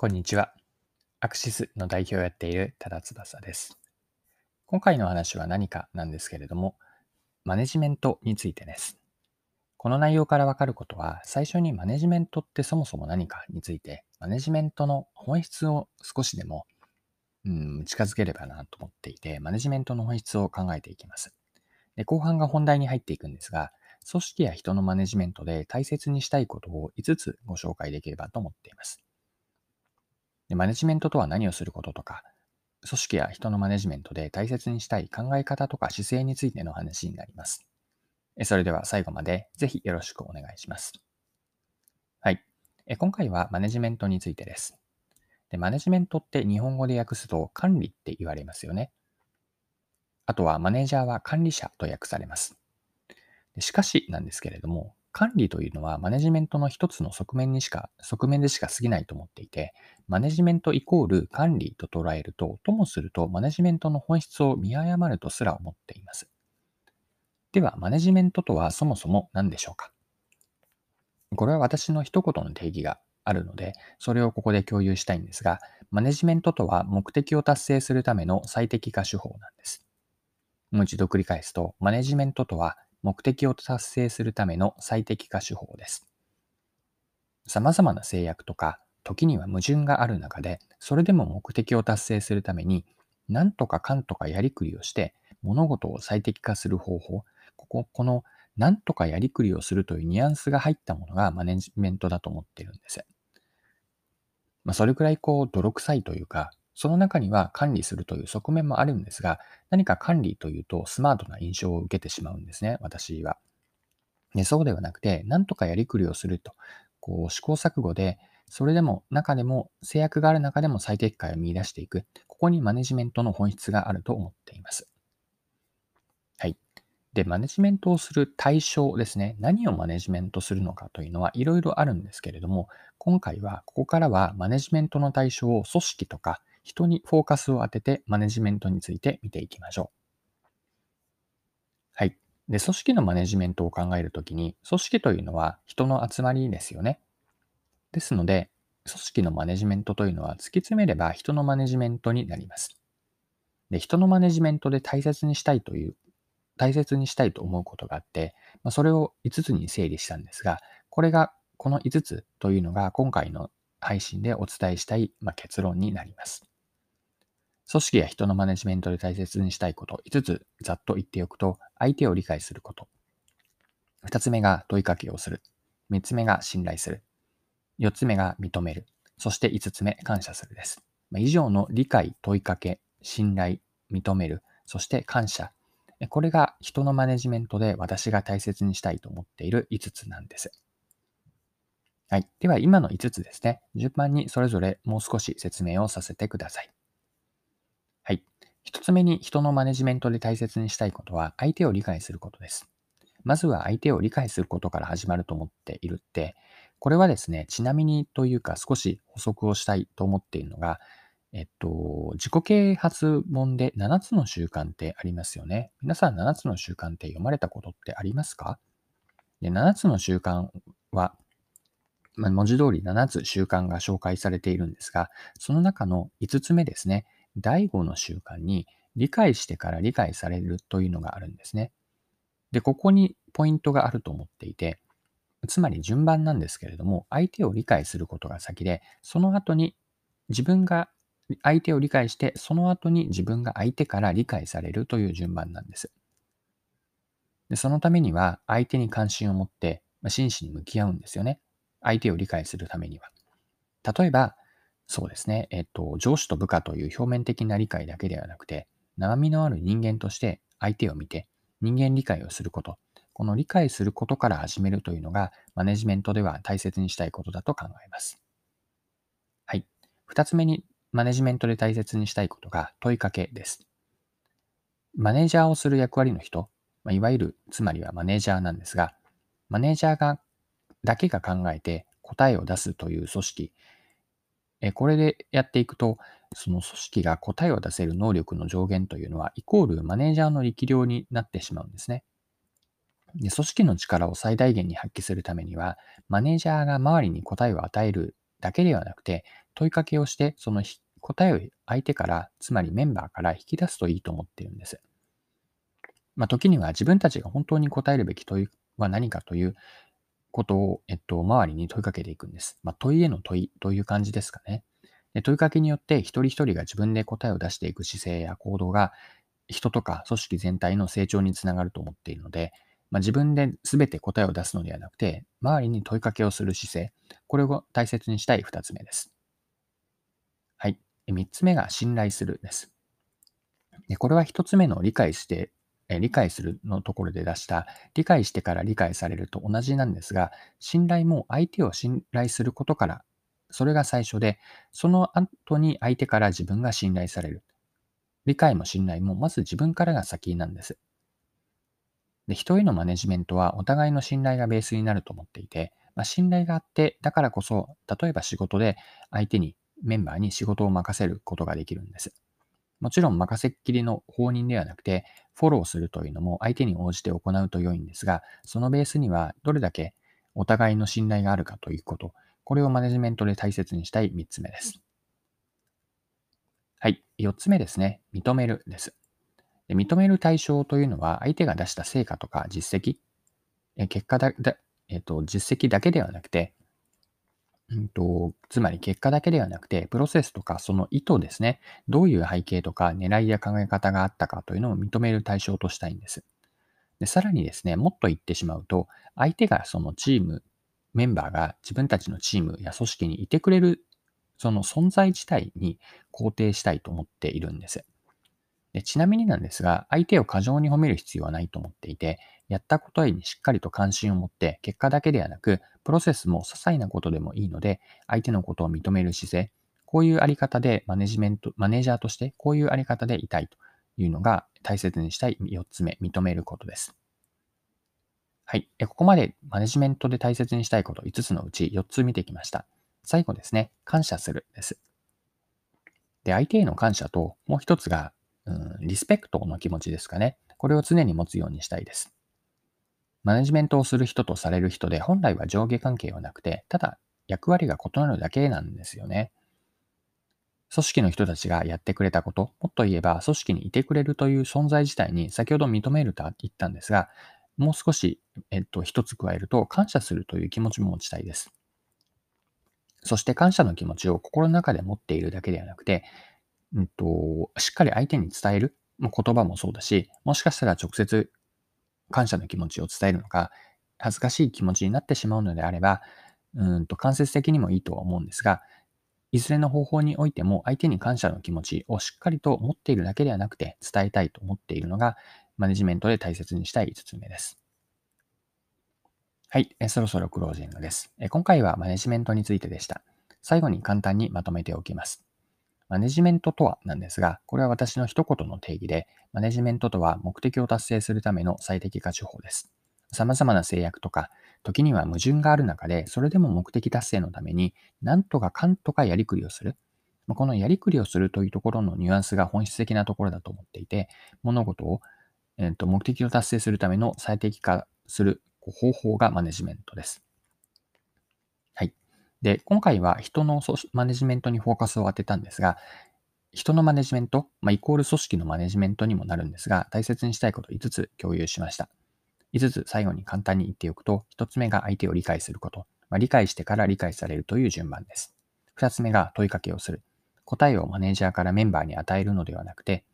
こんにちは。アクシスの代表をやっている多田翼です。今回の話は何かなんですけれども、マネジメントについてです。この内容からわかることは、最初にマネジメントってそもそも何かについて、マネジメントの本質を少しでも、うん、近づければなと思っていて、マネジメントの本質を考えていきます。で後半が本題に入っていくんですが、組織や人のマネジメントで大切にしたいことを5つご紹介できればと思っています。でマネジメントとは何をすることとか、組織や人のマネジメントで大切にしたい考え方とか姿勢についての話になります。それでは最後までぜひよろしくお願いします。はい。今回はマネジメントについてです。でマネジメントって日本語で訳すと管理って言われますよね。あとはマネージャーは管理者と訳されます。しかしなんですけれども、管理というのはマネジメントの一つの側面にしか、側面でしか過ぎないと思っていて、マネジメントイコール管理と捉えると、ともするとマネジメントの本質を見誤るとすら思っています。では、マネジメントとはそもそも何でしょうか？これは私の一言の定義があるので、それをここで共有したいんですが、マネジメントとは目的を達成するための最適化手法なんです。もう一度繰り返すと、マネジメントとは目的を達成するための最適化手法です。様々な制約とか、時には矛盾がある中で、それでも目的を達成するために、何とかかんとかやりくりをして、物事を最適化する方法、ここ、この何とかやりくりをするというニュアンスが入ったものがマネジメントだと思ってるんです。まあ、それくらいこう、泥臭いというか、その中には管理するという側面もあるんですが、何か管理というとスマートな印象を受けてしまうんですね、私は。でそうではなくて、なんとかやりくりをすると、こう試行錯誤で、それでも中でも制約がある中でも最適解を見出していく。ここにマネジメントの本質があると思っています。はい。で、マネジメントをする対象ですね。何をマネジメントするのかというのはいろいろあるんですけれども、今回はここからはマネジメントの対象を組織とか人にフォーカスを当ててマネジメントについて見ていきましょう。はい。で、組織のマネジメントを考えるときに、組織というのは人の集まりですよね。ですので、組織のマネジメントというのは突き詰めれば人のマネジメントになります。で、人のマネジメントで大切にしたいという、大切にしたいと思うことがあって、ま、それを5つに整理したんですが、これが、この5つというのが今回の配信でお伝えしたい、ま、結論になります。組織や人のマネジメントで大切にしたいこと5つざっと言っておくと、相手を理解すること。2つ目が問いかけをする。3つ目が信頼する。4つ目が認める。そして5つ目、感謝するです。以上の理解、問いかけ、信頼、認める、そして感謝。これが人のマネジメントで私が大切にしたいと思っている5つなんです。はい。では今の5つですね。順番にそれぞれもう少し説明をさせてください。はい。一つ目に人のマネジメントで大切にしたいことは相手を理解することです。まずは相手を理解することから始まると思っているって、これはですね、ちなみにというか少し補足をしたいと思っているのが、えっと、自己啓発本で7つの習慣ってありますよね。皆さん7つの習慣って読まれたことってありますか？で ?7 つの習慣は、まあ、文字通り7つ習慣が紹介されているんですが、その中の5つ目ですね。第5の習慣に理解してから理解されるというのがあるんですね。で、ここにポイントがあると思っていて、つまり順番なんですけれども、相手を理解することが先で、その後に自分が相手を理解して、その後に自分が相手から理解されるという順番なんです。でそのためには、相手に関心を持って、真摯に向き合うんですよね。相手を理解するためには。例えば、そうですね。えっと、上司と部下という表面的な理解だけではなくて、生身のある人間として相手を見て、人間理解をすること。この理解することから始めるというのが、マネジメントでは大切にしたいことだと考えます。はい。二つ目に、マネジメントで大切にしたいことが問いかけです。マネージャーをする役割の人、まいわゆる、つまりはマネージャーなんですが、マネージャーがだけが考えて答えを出すという組織、えこれでやっていくと、その組織が答えを出せる能力の上限というのは、イコールマネージャーの力量になってしまうんですね。で組織の力を最大限に発揮するためには、マネージャーが周りに答えを与えるだけではなくて、問いかけをして、その答えを相手から、つまりメンバーから引き出すといいと思っているんです。まあ、時には自分たちが本当に答えるべき問いは何かということを、えっと、周りに問いかけていくんです。まあ、問いへの問いという感じですかね。で問いかけによって一人一人が自分で答えを出していく姿勢や行動が人とか組織全体の成長につながると思っているので、まあ、自分で全て答えを出すのではなくて、周りに問いかけをする姿勢、これを大切にしたい二つ目です。はい。三つ目が信頼するです。でこれは一つ目の理解して、え理解するのところで出した、理解してから理解されると同じなんですが、信頼も相手を信頼することから、それが最初で、その後に相手から自分が信頼される。理解も信頼もまず自分からが先なんです。で人へのマネジメントはお互いの信頼がベースになると思っていて、まあ、信頼があって、だからこそ、例えば仕事で相手に、メンバーに仕事を任せることができるんです。もちろん任せっきりの放任ではなくて、フォローするというのも相手に応じて行うと良いんですが、そのベースにはどれだけお互いの信頼があるかということ、これをマネジメントで大切にしたい3つ目です。はい。4つ目ですね。認めるです。で認める対象というのは、相手が出した成果とか実績、え結果だ、だえっ、と、実績だけではなくて、うんと、つまり結果だけではなくて、プロセスとかその意図ですね。どういう背景とか狙いや考え方があったかというのを認める対象としたいんです。でさらにですね、もっと言ってしまうと、相手がそのチーム、メンバーが自分たちのチームや組織にいてくれる、その存在自体に肯定したいと思っているんです。でちなみになんですが、相手を過剰に褒める必要はないと思っていて、やったことにしっかりと関心を持って、結果だけではなく、プロセスも些細なことでもいいので、相手のことを認める姿勢、こういうあり方でマネジメント、マネージャーとしてこういうあり方でいたいというのが大切にしたい4つ目、認めることです。はい。ここまでマネジメントで大切にしたいこと5つのうち4つ見てきました。最後ですね、感謝するです。で、相手への感謝と、もう一つがうん、リスペクトの気持ちですかね。これを常に持つようにしたいです。マネジメントをする人とされる人で本来は上下関係はなくて、ただ役割が異なるだけなんですよね。組織の人たちがやってくれたこと、もっと言えば組織にいてくれるという存在自体に先ほど認めると言ったんですが、もう少し、えっと、一つ加えると感謝するという気持ちも持ちたいです。そして感謝の気持ちを心の中で持っているだけではなくて、うんと、しっかり相手に伝える、言葉もそうだし、もしかしたら直接感謝の気持ちを伝えるのか、恥ずかしい気持ちになってしまうのであれば、うんと間接的にもいいとは思うんですが、いずれの方法においても相手に感謝の気持ちをしっかりと持っているだけではなくて伝えたいと思っているのがマネジメントで大切にしたい5つ目です。はい、えそろそろクロージングです。え今回はマネジメントについてでした。最後に簡単にまとめておきます。マネジメントとはなんですが、これは私の一言の定義で、マネジメントとは目的を達成するための最適化手法です。様々な制約とか、時には矛盾がある中で、それでも目的達成のために、なんとかかんとかやりくりをする。このやりくりをするというところのニュアンスが本質的なところだと思っていて、物事を、えー、と目的を達成するための最適化する方法がマネジメントです。で、今回は人のマネジメントにフォーカスを当てたんですが、人のマネジメント、まあ、イコール組織のマネジメントにもなるんですが、大切にしたいことを5つ共有しました。5つ最後に簡単に言っておくと、1つ目が相手を理解すること。まあ、理解してから理解されるという順番です。2つ目が問いかけをする。答えをマネージャーからメンバーに与えるのではなくて、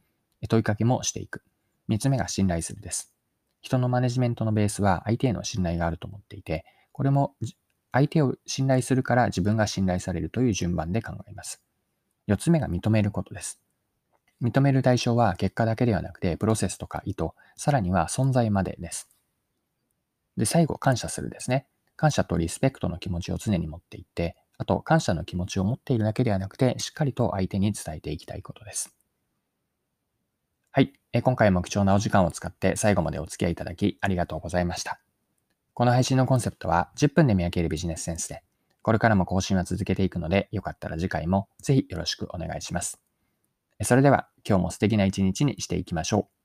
問いかけもしていく。3つ目が信頼するです。人のマネジメントのベースは相手への信頼があると思っていて、これも相手を信頼するから自分が信頼されるという順番で考えます。4つ目が認めることです。認める対象は結果だけではなくて、プロセスとか意図、さらには存在までです。で、最後、感謝するですね。感謝とリスペクトの気持ちを常に持っていって、あと、感謝の気持ちを持っているだけではなくて、しっかりと相手に伝えていきたいことです。はい。今回も貴重なお時間を使って最後までお付き合いいただきありがとうございました。この配信のコンセプトは10分で見分けるビジネスセンスで、これからも更新は続けていくので、よかったら次回もぜひよろしくお願いします。それでは今日も素敵な一日にしていきましょう。